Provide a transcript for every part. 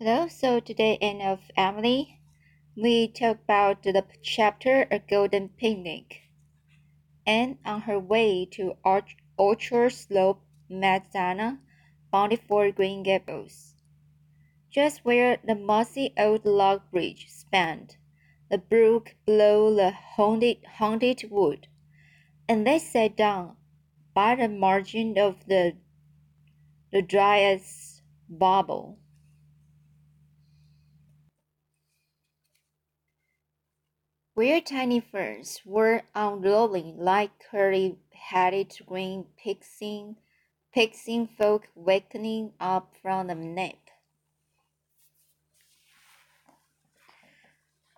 Hello, so today in of Emily, we talk about the chapter A Golden Picnic. Anne, on her way to Orch- Orchard Slope, met Zana, bound for Green Gables. Just where the mossy old log bridge spanned the brook below the haunted, haunted wood, and they sat down by the margin of the the Dryad's Bubble. Where tiny ferns were unrolling like curly-headed green pixing, pixing folk wakening up from a nap.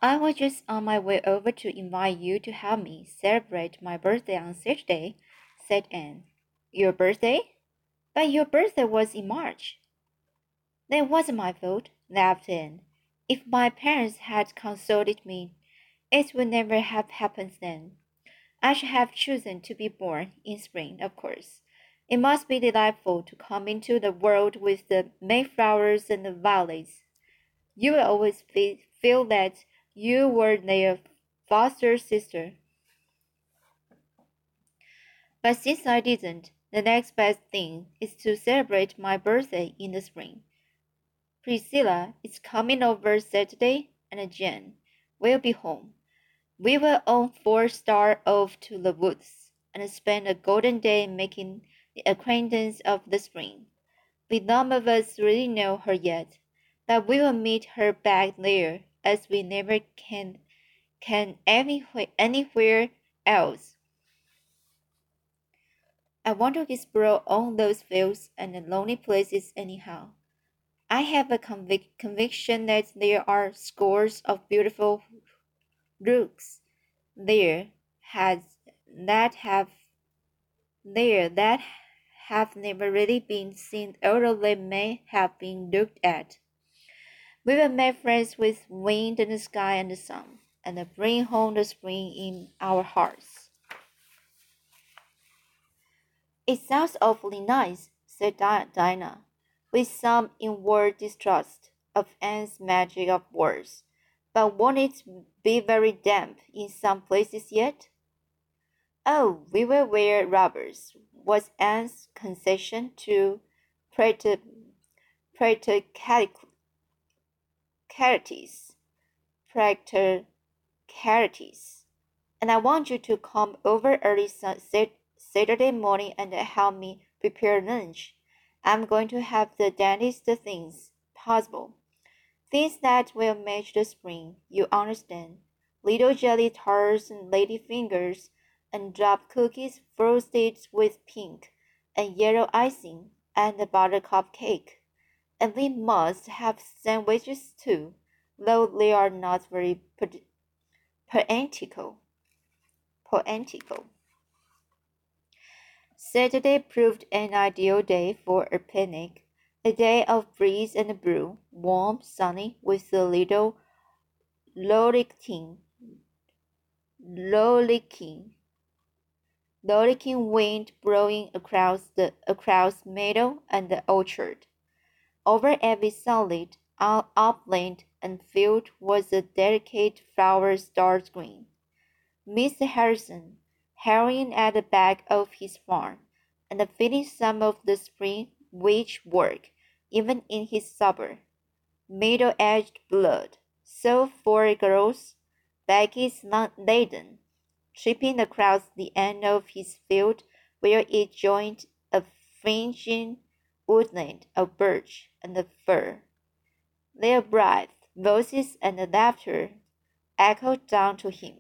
I was just on my way over to invite you to help me celebrate my birthday on Saturday, said Anne. Your birthday? But your birthday was in March. That wasn't my fault, laughed Anne. If my parents had consulted me, it would never have happened then. I should have chosen to be born in spring, of course. It must be delightful to come into the world with the mayflowers and the violets. You will always feel that you were their foster sister. But since I didn't, the next best thing is to celebrate my birthday in the spring. Priscilla is coming over Saturday, and Jane will be home. We will all four start off to the woods and spend a golden day making the acquaintance of the spring. We none of us really know her yet, but we will meet her back there as we never can can anywhere, anywhere else. I want to explore all those fields and lonely places anyhow. I have a convic conviction that there are scores of beautiful rooks there has that have there that have never really been seen, although they may have been looked at. We will make friends with wind and the sky and the sun, and bring home the spring in our hearts. It sounds awfully nice, said Dinah, with some inward distrust of Anne's magic of words. But won't it be very damp in some places yet? Oh, we will wear rubbers, was Anne's concession to practicalities, practicalities. And I want you to come over early Saturday morning and help me prepare lunch. I'm going to have the daintiest things possible. Things that will match the spring, you understand. Little jelly tarts and lady fingers, and drop cookies frosted with pink and yellow icing, and a buttercup cake and we must have sandwiches too, though they are not very poetical. Poetical. Saturday proved an ideal day for a picnic, a day of breeze and brew, warm, sunny, with a little rollicking, rollicking, rollicking wind blowing across the across meadow and the orchard. Over every solid, upland and field was a delicate flower starred green. Mr. Harrison, hurrying at the back of his farm, and finished some of the spring witch work, even in his supper. Middle-aged blood, so four girls, Becky's laden, tripping across the end of his field where it joined a fringing woodland of birch and fir. Their breath, voices, and laughter echoed down to him.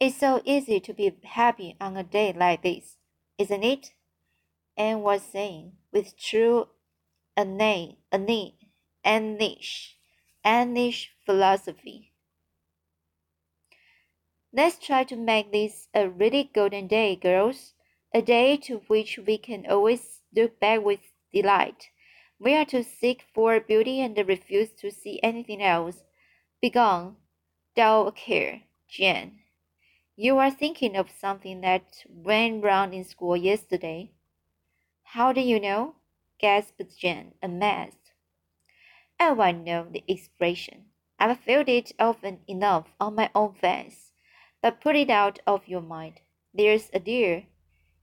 It's so easy to be happy on a day like this, isn't it? Anne was saying with true Anne, Anne, Annish, Annish philosophy. Let's try to make this a really golden day, girls, a day to which we can always look back with delight. We are to seek for beauty and refuse to see anything else. Begone, dull care, Jane. You are thinking of something that went round in school yesterday. How do you know? gasped Jane, amazed. Oh, I know the expression. I've felt it often enough on my own face. But put it out of your mind. There's a dear.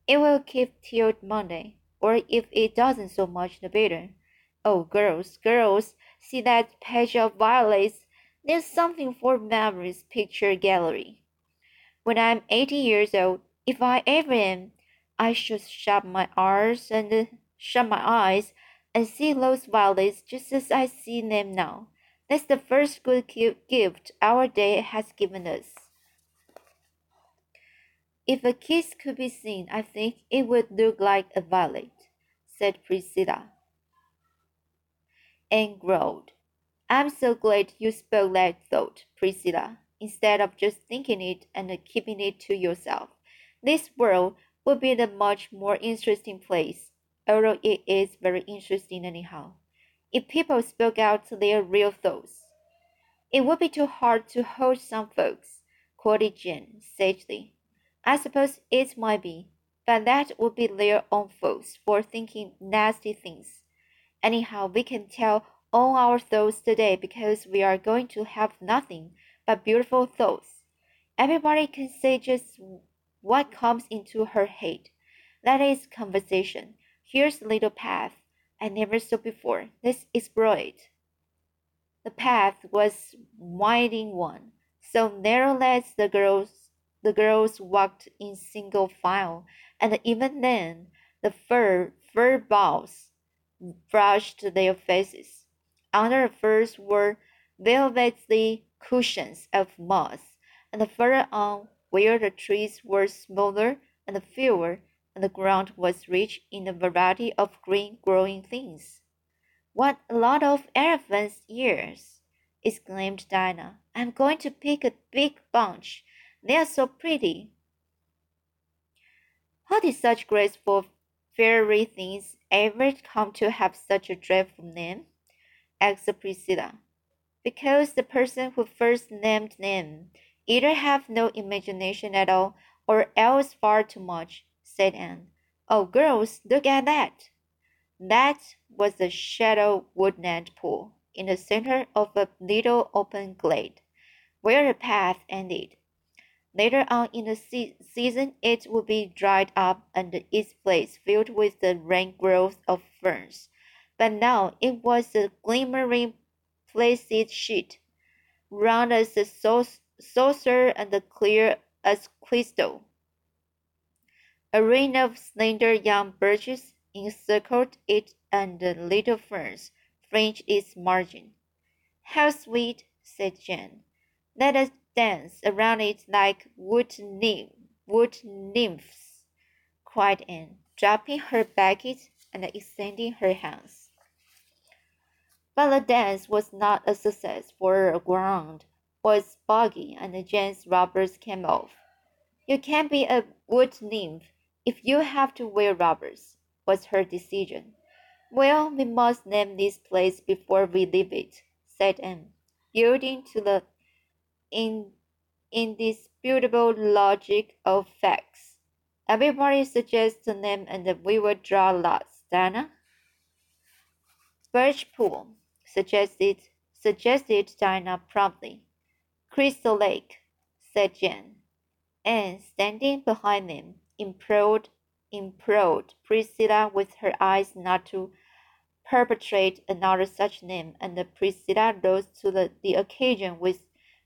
It will keep till Monday, or if it doesn't so much the better. Oh, girls, girls, see that patch of violets. There's something for memory's picture gallery. When I'm eighty years old, if I ever am, I should shut my eyes and uh, shut my eyes and see those violets just as I see them now. That's the first good gift our day has given us. If a kiss could be seen, I think it would look like a violet, said Priscilla. Anne growled. I'm so glad you spoke that thought, Priscilla, instead of just thinking it and keeping it to yourself. This world would be a much more interesting place, although it is very interesting anyhow, if people spoke out their real thoughts. It would be too hard to hold some folks, quoted Jane sagely. I suppose it might be, but that would be their own faults for thinking nasty things. Anyhow, we can tell all our thoughts today because we are going to have nothing but beautiful thoughts. Everybody can say just what comes into her head. That is conversation. Here's a little path I never saw before. Let's explore it. The path was winding one, so narrow that the girls the girls walked in single file, and even then the fir fir boughs brushed their faces. Under the firs were velvety cushions of moss, and further on where the trees were smaller and fewer, and the ground was rich in a variety of green growing things. What a lot of elephants' ears! exclaimed Dinah. I'm going to pick a big bunch. They are so pretty. How did such graceful fairy things ever come to have such a dreadful name? asked Priscilla. Because the person who first named them Either have no imagination at all, or else far too much, said Anne. Oh, girls, look at that! That was the shadow woodland pool in the center of a little open glade, where the path ended. Later on in the se season, it would be dried up and its place filled with the rank growth of ferns. But now it was a glimmering, placid sheet, round as a saucer saucer and clear as crystal. A ring of slender young birches encircled it and little ferns fringed its margin. How sweet, said Jane. Let us dance around it like wood, nymph, wood nymphs, cried Anne, dropping her bucket and extending her hands. But the dance was not a success, for the ground was boggy and Jane's rubbers came off. You can't be a wood nymph if you have to wear rubbers, was her decision. Well, we must name this place before we leave it, said Anne, yielding to the in, indisputable logic of facts. Everybody suggests a name and we will draw lots, Dinah. Birch Pool, suggested, suggested Dinah promptly. Crystal Lake, said Jane. And standing behind them, implored, implored Priscilla with her eyes not to perpetrate another such name, and Priscilla rose to the, the occasion with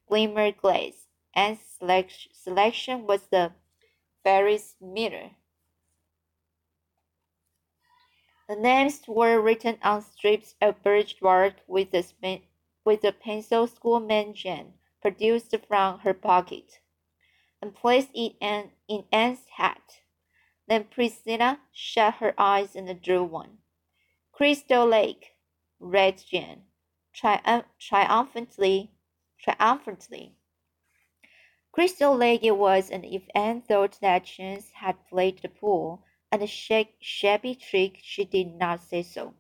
glimmer glaze, and selection, selection was the fairy's mirror. The names were written on strips of birch bark with a, with a pencil schoolman Jane produced from her pocket, and placed it in, in Anne's hat. Then Priscilla shut her eyes and drew one. Crystal Lake, read Jane, triumph triumphantly, triumphantly. Crystal Lake it was, and if Anne thought that Chance had played the pool and a shabby trick, she did not say so.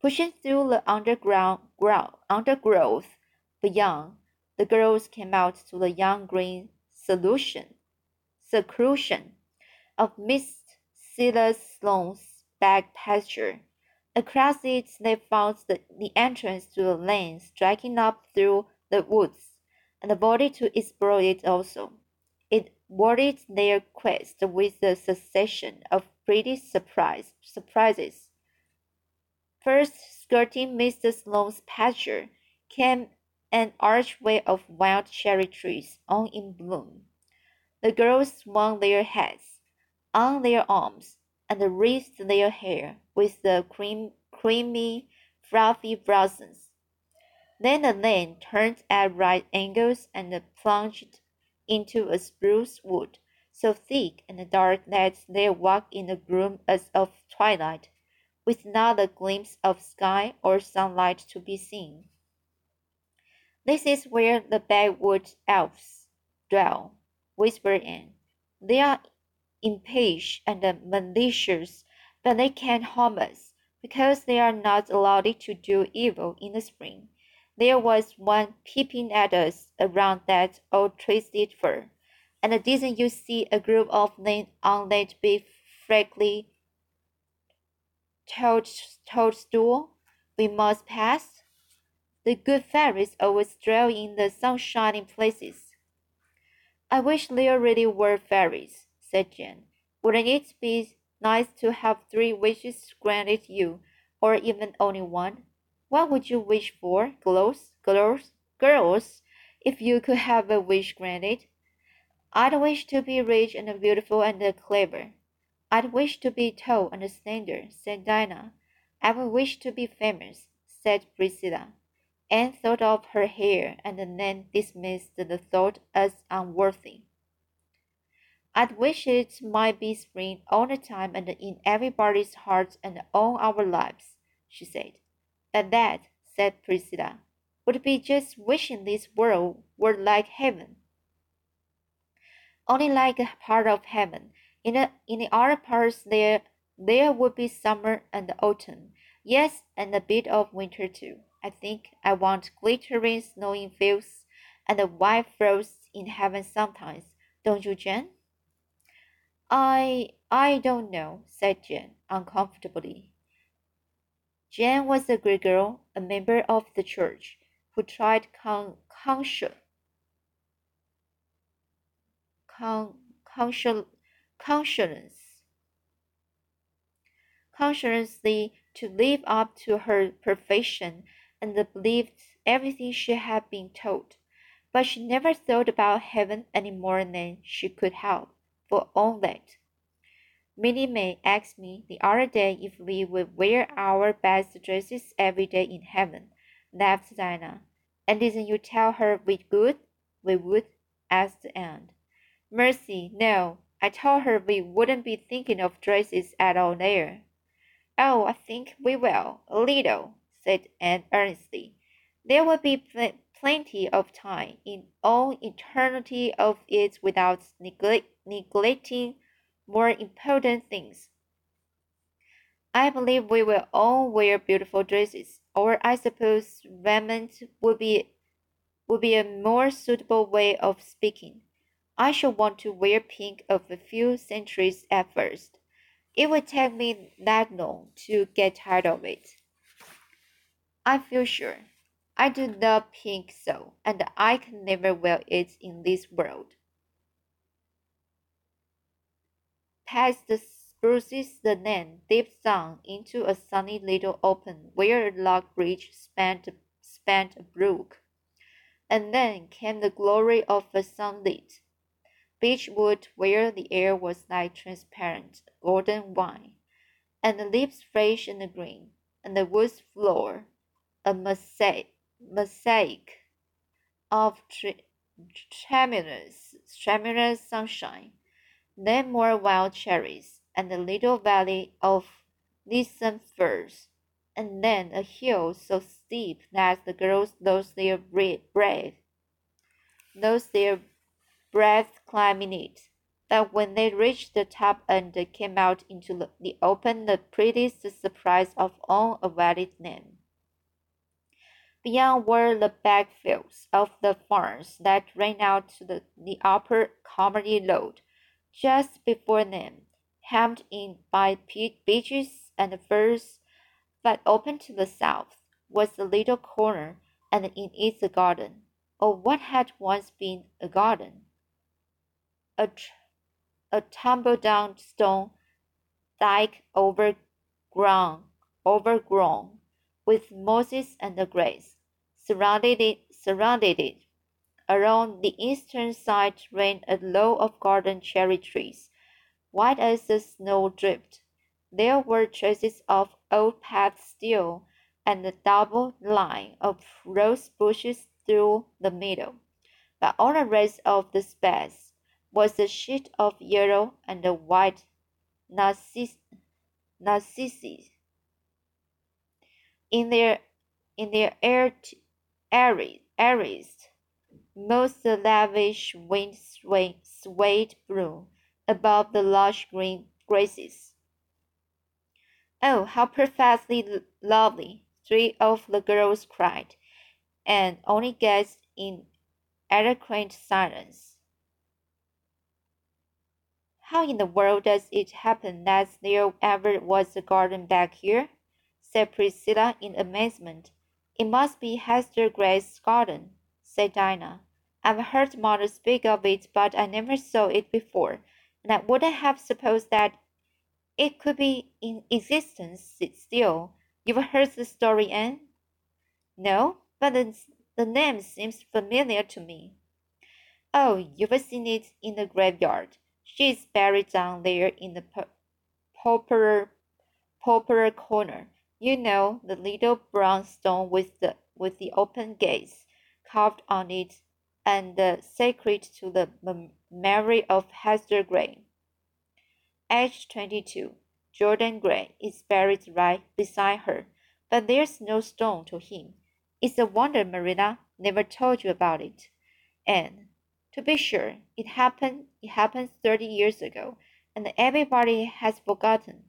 Pushing through the underground undergrowth beyond, the girls came out to the young green solution, seclusion of Miss Silas Sloane's back pasture. Across it they found the, the entrance to a lane striking up through the woods, and avoided to explore it also. It worded their quest with a succession of pretty surprise, surprises. First, skirting Mr. Sloane's pasture, came an archway of wild cherry trees, all in bloom. The girls swung their hats on their arms and wreathed their hair with the cream, creamy, fluffy blossoms. Then the lane turned at right angles and plunged into a spruce wood so thick and dark that they walked in the gloom as of twilight, with not a glimpse of sky or sunlight to be seen. This is where the backwood elves dwell, whispered Anne. They are impish and malicious, but they can't harm us, because they are not allowed to do evil in the spring. There was one peeping at us around that old twisted fir, and didn't you see a group of them on that big frankly toadstool we must pass? The good fairies always dwell in the sunshiny places. I wish there really were fairies, said Jane. Wouldn't it be nice to have three wishes granted you, or even only one? What would you wish for, girls? Girls? Girls? If you could have a wish granted, I'd wish to be rich and beautiful and clever. I'd wish to be tall and slender, said Dinah. I would wish to be famous, said Priscilla. Anne thought of her hair and then dismissed the thought as unworthy. I'd wish it might be spring all the time and in everybody's hearts and all our lives, she said. But that, said Priscilla, would be just wishing this world were like heaven. Only like a part of heaven. In the, in the other parts there there would be summer and autumn, yes, and a bit of winter too. I think I want glittering snowing fields and white frosts in heaven sometimes, don't you, Jane? I I don't know, said Jane uncomfortably. Jane was a great girl, a member of the church, who tried con conscience con conscience to live up to her profession and believed everything she had been told, but she never thought about heaven any more than she could help, for all that. Minnie May asked me the other day if we would wear our best dresses every day in heaven, laughed Dinah. And didn't you tell her we would? We would, asked Anne. Mercy, no. I told her we wouldn't be thinking of dresses at all there. Oh, I think we will, a little, said Anne earnestly. There will be pl plenty of time in all eternity of it without neglect neglecting more important things. I believe we will all wear beautiful dresses, or I suppose raiment would be would be a more suitable way of speaking. I shall want to wear pink of a few centuries at first. It would take me that long to get tired of it. I feel sure. I do not think so, and I can never wear it in this world. Past the spruces, the lane dipped down into a sunny little open where a log bridge spanned, spanned a brook. And then came the glory of a sunlit beech wood where the air was like transparent golden wine, and the leaves fresh and green, and the woods floor a mosaic, mosaic of tremulous, tremulous sunshine, then more wild cherries, and a little valley of lissome firs, and then a hill so steep that the girls lost their breath, lost their breath climbing it. But when they reached the top and came out into the open, the prettiest surprise of all awaited them. Beyond were the backfields of the farms that ran out to the, the upper Carmody Road. Just before them, hemmed in by beeches and firs, but open to the south was a little corner, and in it a garden, or what had once been a garden. A, a tumble-down stone dike overgrown, overgrown with mosses and grass, surrounded it, surrounded it. Around the eastern side ran a row of garden cherry trees, white as the snowdrift. There were traces of old paths still, and a double line of rose bushes through the middle. But all the rest of the space was a sheet of yellow and white narcissus. In their in their air, areas, most lavish wind swayed blue above the lush green grasses. Oh, how perfectly lovely! Three of the girls cried, and only gazed in eloquent silence. How in the world does it happen that there ever was a garden back here? Said Priscilla in amazement. It must be Hester Gray's garden, said Dinah. I've heard mother speak of it, but I never saw it before, and I wouldn't have supposed that it could be in existence still. You've heard the story, Anne? No, but the, the name seems familiar to me. Oh, you've seen it in the graveyard. She is buried down there in the pauper, pauper corner. You know, the little brown stone with the with the open gates carved on it, and uh, sacred to the memory of Hester Gray. Age 22. Jordan Gray is buried right beside her, but there's no stone to him. It's a wonder Marilla never told you about it. And to be sure, it happened it happened thirty years ago, and everybody has forgotten.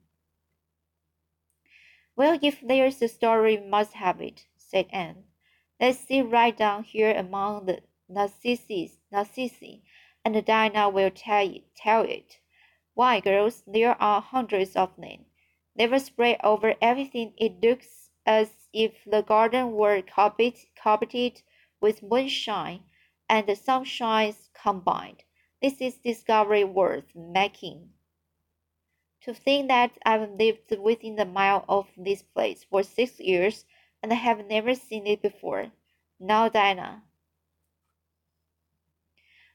Well, if there's a story, must have it, said Anne. Let's sit right down here among the narcissi, narcissi, and Dinah will tell it, tell it. Why, girls, there are hundreds of them. They were spread over everything. It looks as if the garden were carpeted, carpeted with moonshine and the sunshines combined. This is discovery worth making. To think that I've lived within a mile of this place for six years and I have never seen it before. Now, Dinah.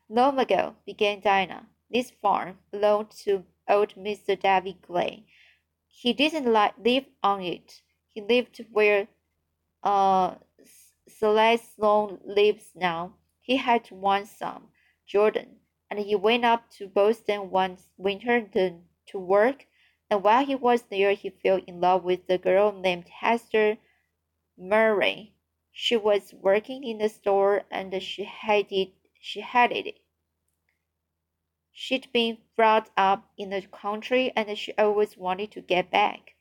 Long ago, began Dinah, this farm belonged to old Mr. David Gray. He didn't live on it. He lived where uh, Celeste Sloane lives now. He had one son, Jordan, and he went up to Boston one winter to work. And while he was there, he fell in love with a girl named Hester Murray. She was working in the store and she hated she hated it. She'd been brought up in the country and she always wanted to get back.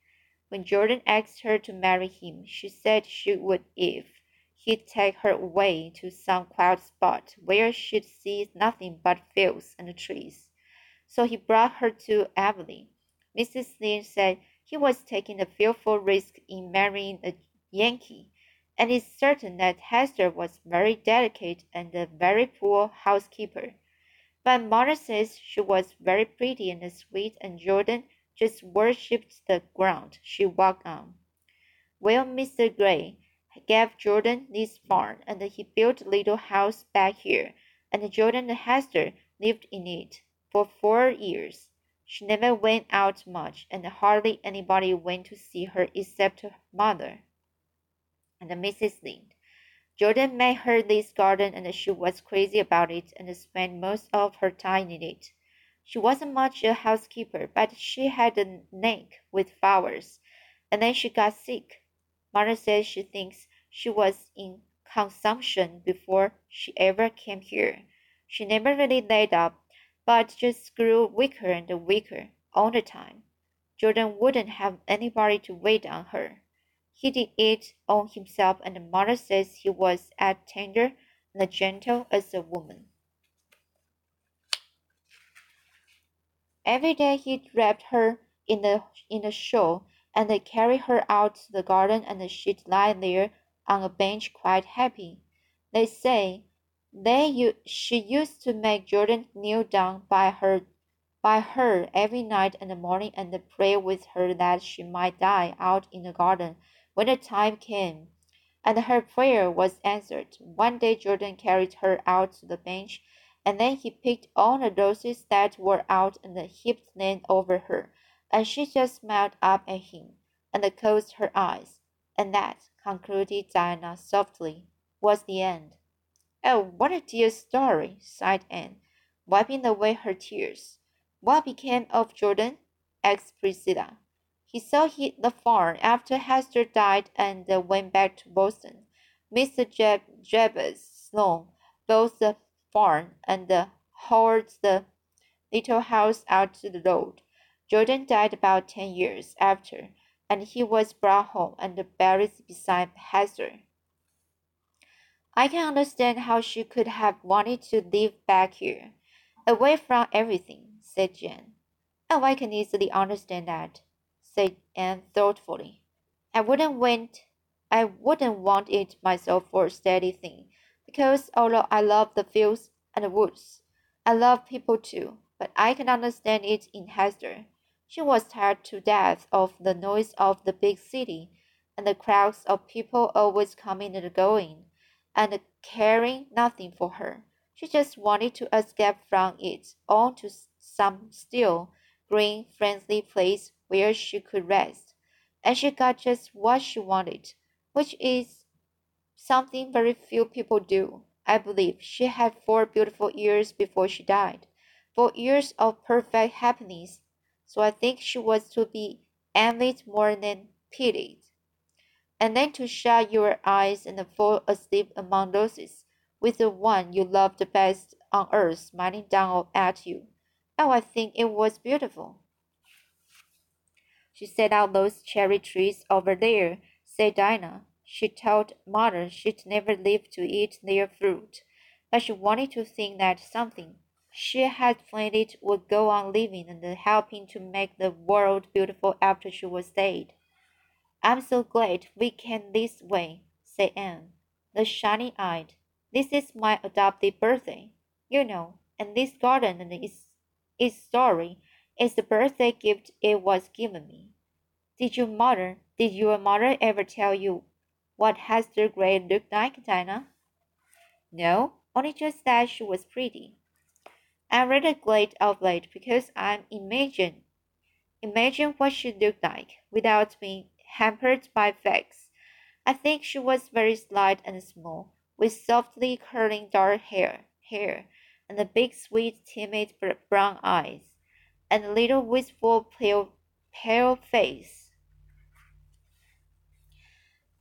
When Jordan asked her to marry him, she said she would if he'd take her away to some quiet spot where she'd see nothing but fields and trees. So he brought her to Avonlea. Mrs. Lynde said he was taking a fearful risk in marrying a Yankee, and it's certain that Hester was very delicate and a very poor housekeeper. But mother says she was very pretty and sweet, and Jordan just worshipped the ground she walked on. Well, Mr. Gray, gave Jordan this farm, and he built a little house back here, and Jordan and Hester lived in it for four years. She never went out much, and hardly anybody went to see her except her mother and Mrs. Lynde. Jordan made her this garden, and she was crazy about it and spent most of her time in it. She wasn't much a housekeeper, but she had a knack with flowers, and then she got sick. Mother says she thinks she was in consumption before she ever came here. She never really laid up, but just grew weaker and weaker all the time. Jordan wouldn't have anybody to wait on her. He did it all himself, and the mother says he was as tender and gentle as a woman. Every day he wrapped her in a in a shawl and they carried her out to the garden, and she'd lie there on a bench quite happy. They say they she used to make Jordan kneel down by her by her every night and morning and pray with her that she might die out in the garden when the time came. And her prayer was answered. One day Jordan carried her out to the bench, and then he picked all the roses that were out and heaped them over her, and she just smiled up at him and closed her eyes. And that, concluded Diana softly, was the end. Oh, what a dear story, sighed Anne, wiping away her tears. What became of Jordan? asked Priscilla. He sold the farm after Hester died and went back to Boston. Mr. Jeb Jabez Sloane bought the farm and hauled the little house out to the road. Jordan died about ten years after, and he was brought home and buried beside Hester. I can understand how she could have wanted to live back here, away from everything said Jane. Oh, I can easily understand that, said Anne thoughtfully. I wouldn't want I wouldn't want it myself for a steady thing, because although I love the fields and the woods, I love people too. But I can understand it in Hester. She was tired to death of the noise of the big city, and the crowds of people always coming and going, and caring nothing for her. She just wanted to escape from it all to some still, green, friendly place where she could rest. And she got just what she wanted, which is something very few people do. I believe she had four beautiful years before she died, four years of perfect happiness. So I think she was to be envied more than pitied. And then to shut your eyes and fall asleep among roses, with the one you loved the best on earth smiling down at you. Oh, I think it was beautiful. She set out those cherry trees over there, said Dinah. She told mother she'd never live to eat their fruit, but she wanted to think that something she had planted would go on living and helping to make the world beautiful after she was dead. I'm so glad we came this way, said Anne, the shiny eyed. This is my adopted birthday, you know, and this garden is its its story is the birthday gift it was given me. Did your mother did your mother ever tell you what Hester Gray looked like, Dinah? No, only just that she was pretty. I'm rather glad of late because I'm imagine imagine what she looked like without being hampered by facts. I think she was very slight and small, with softly curling dark hair, hair and the big, sweet, timid brown eyes, and a little wistful, pale, pale face.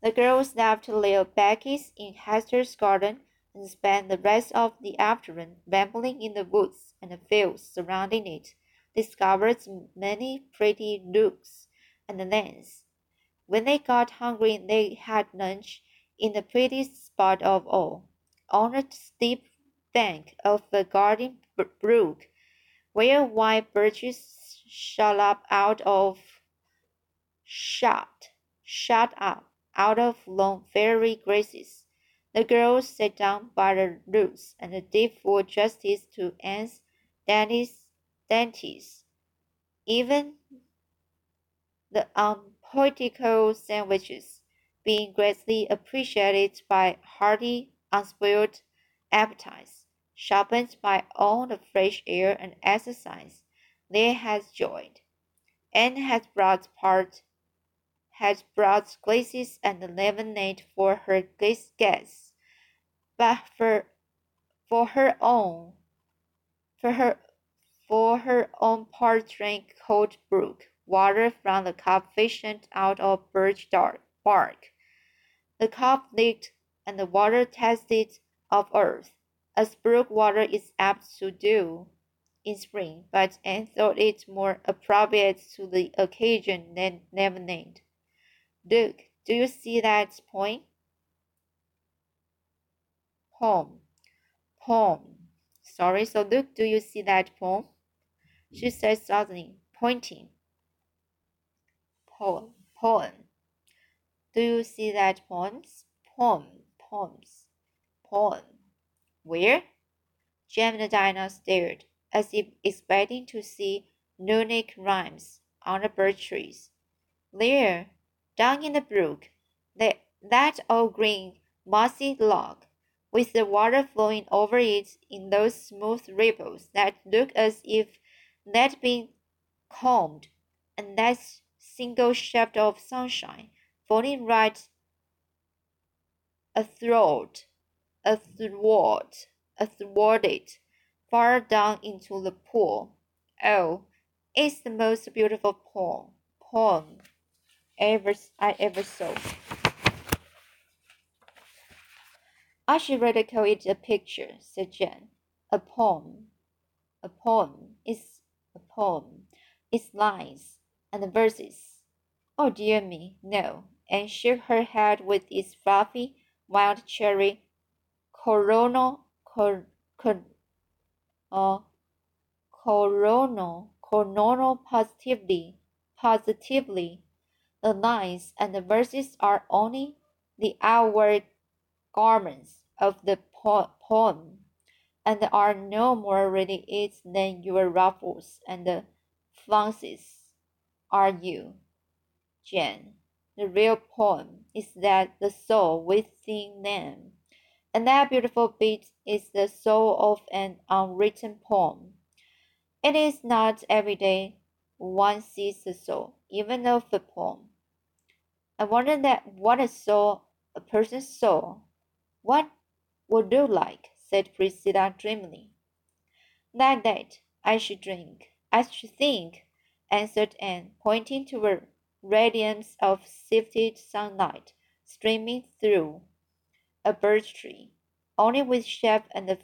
The girls left little Becky's in Hester's garden and spent the rest of the afternoon rambling in the woods and the fields surrounding it, discovered many pretty nooks and lanes. When they got hungry, they had lunch in the prettiest spot of all, on a steep bank of a garden brook, where white birches shot up out of shot shot up out of long fairy grasses. The girls sat down by the roots and did full justice to Anne's dainties, dainties. Even the um, unpoetical sandwiches being greatly appreciated by hearty, unspoiled appetites sharpened by all the fresh air and exercise they had enjoyed, and had brought part had brought glasses and lemonade for her guests, but for for her own for her for her own part drank cold brook water from the cup fashioned out of birch bark. The cup leaked, and the water tasted of earth as brook water is apt to do in spring, but Anne thought it more appropriate to the occasion than lemonade. Look, do you see that point? Poem. Poem. Sorry, so look, do you see that poem? She said suddenly, pointing. Poem. poem. Do you see that poems? Poem, poems, poem. Where? Jem and Dinah stared, as if expecting to see Runic rhymes on the birch trees. There, down in the brook, that, that old green, mossy log, with the water flowing over it in those smooth ripples that look as if they'd been combed, and that single shaft of sunshine falling right athwart, athwart, athwart it, far down into the pool. Oh, it's the most beautiful poem, poem ever I ever saw. I should rather call it a picture, said Jen. A poem. A poem is a poem. It's lines and the verses. Oh dear me, no. And shook her head with its fluffy, wild cherry coronal, cor, cor, uh, coronal, coronal positively, positively. The lines and the verses are only the outward garments of the po poem, and are no more really it than your ruffles and flounces are you, Jane. The real poem is that the soul within them, and that beautiful bit is the soul of an unwritten poem. It is not every day one sees the soul, even of a poem. I wonder that what a soul, a person's soul, what would you like? said Priscilla dreamily. Like that, I should drink. I should think, answered Anne, pointing to a radiance of sifted sunlight streaming through a birch tree, only with shape and the,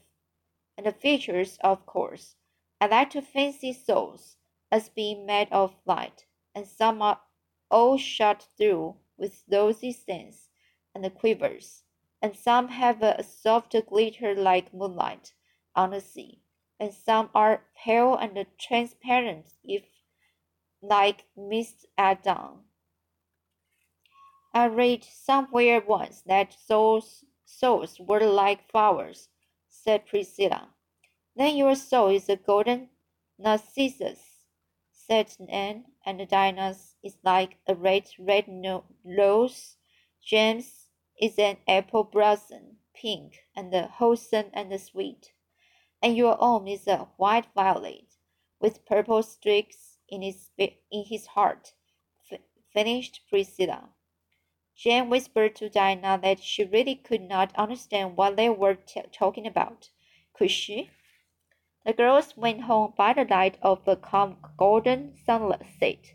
and the features, of course. I like to fancy souls as being made of light, and some are all shot through with rosy scents and quivers and some have a soft glitter like moonlight on the sea, and some are pale and transparent if like mist at dawn. I read somewhere once that souls, souls were like flowers, said Priscilla. Then your soul is a golden narcissus, said Anne, and Dinah's is like a red, red rose. Jane's is an apple blossom, pink and wholesome and sweet, and your own is a white violet with purple streaks in his in his heart. F finished Priscilla. Jane whispered to Dinah that she really could not understand what they were talking about. Could she? The girls went home by the light of a calm golden sunset.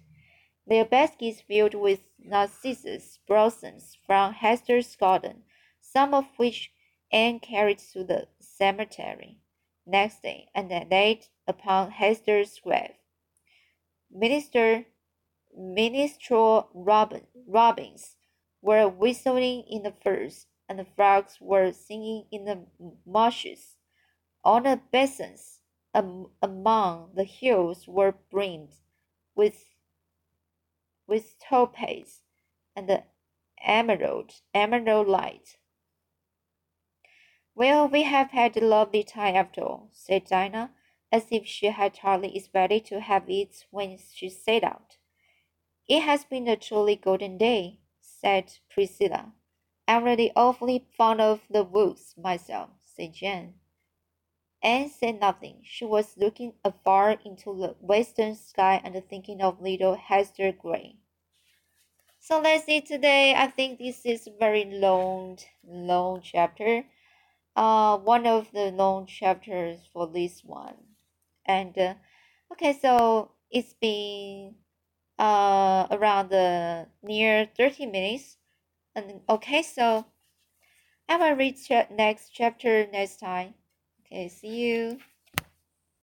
Their baskets filled with narcissus blossoms from Hester's garden, some of which Anne carried to the cemetery next day and laid upon Hester's grave. Minister Minstrel Robin, robins were whistling in the firs, and the frogs were singing in the marshes. On the basins among the hills were brimmed with with topaz and the emerald, emerald light. Well, we have had a lovely time after all, said Dinah, as if she had hardly expected to have it when she set out. It has been a truly golden day, said Priscilla. I'm really awfully fond of the woods myself, said Jane. Anne said nothing. She was looking afar into the western sky and thinking of little Hester Gray. So let's see today. I think this is a very long, long chapter. Uh, one of the long chapters for this one. And uh, okay, so it's been uh around the near 30 minutes. And okay, so I will read next chapter next time. Okay, see you.